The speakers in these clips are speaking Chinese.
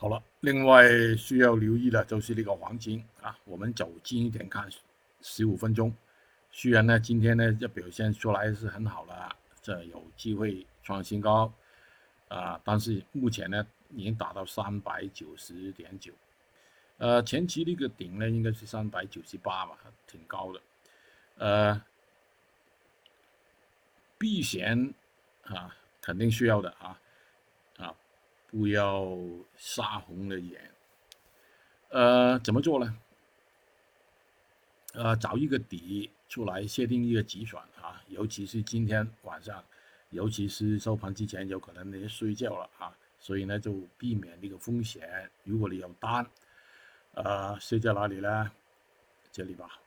好了，另外需要留意的就是那个黄金啊，我们走近一点看，十五分钟。虽然呢，今天呢这表现出来是很好了，这有机会创新高啊，但是目前呢已经达到三百九十点九，呃，前期那个顶呢应该是三百九十八吧，挺高的，呃，避险啊，肯定需要的啊。不要杀红了眼，呃，怎么做呢？呃，找一个底出来，设定一个止损啊，尤其是今天晚上，尤其是收盘之前，有可能你睡觉了啊，所以呢，就避免那个风险。如果你有单，呃，设在哪里呢？这里吧，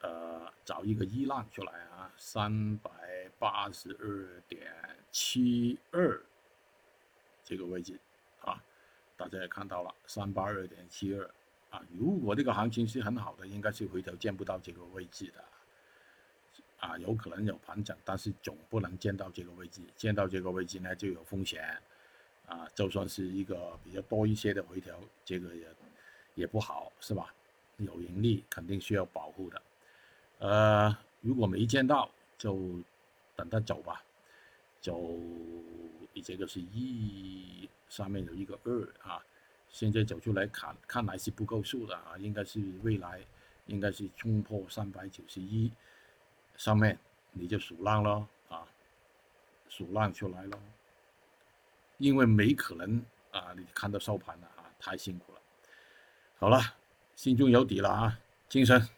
呃，找一个一浪出来啊，三百八十二点七二。这个位置啊，大家也看到了，三八二点七二啊。如果这个行情是很好的，应该是回头见不到这个位置的啊，有可能有盘整，但是总不能见到这个位置。见到这个位置呢，就有风险啊。就算是一个比较多一些的回调，这个也也不好，是吧？有盈利肯定需要保护的。呃，如果没见到，就等它走吧，走。你这个是一，上面有一个二啊，现在走出来看，看来是不够数的啊，应该是未来应该是冲破三百九十一，上面你就数浪咯啊，数浪出来咯，因为没可能啊，你看到收盘了啊，太辛苦了。好了，心中有底了啊，精神。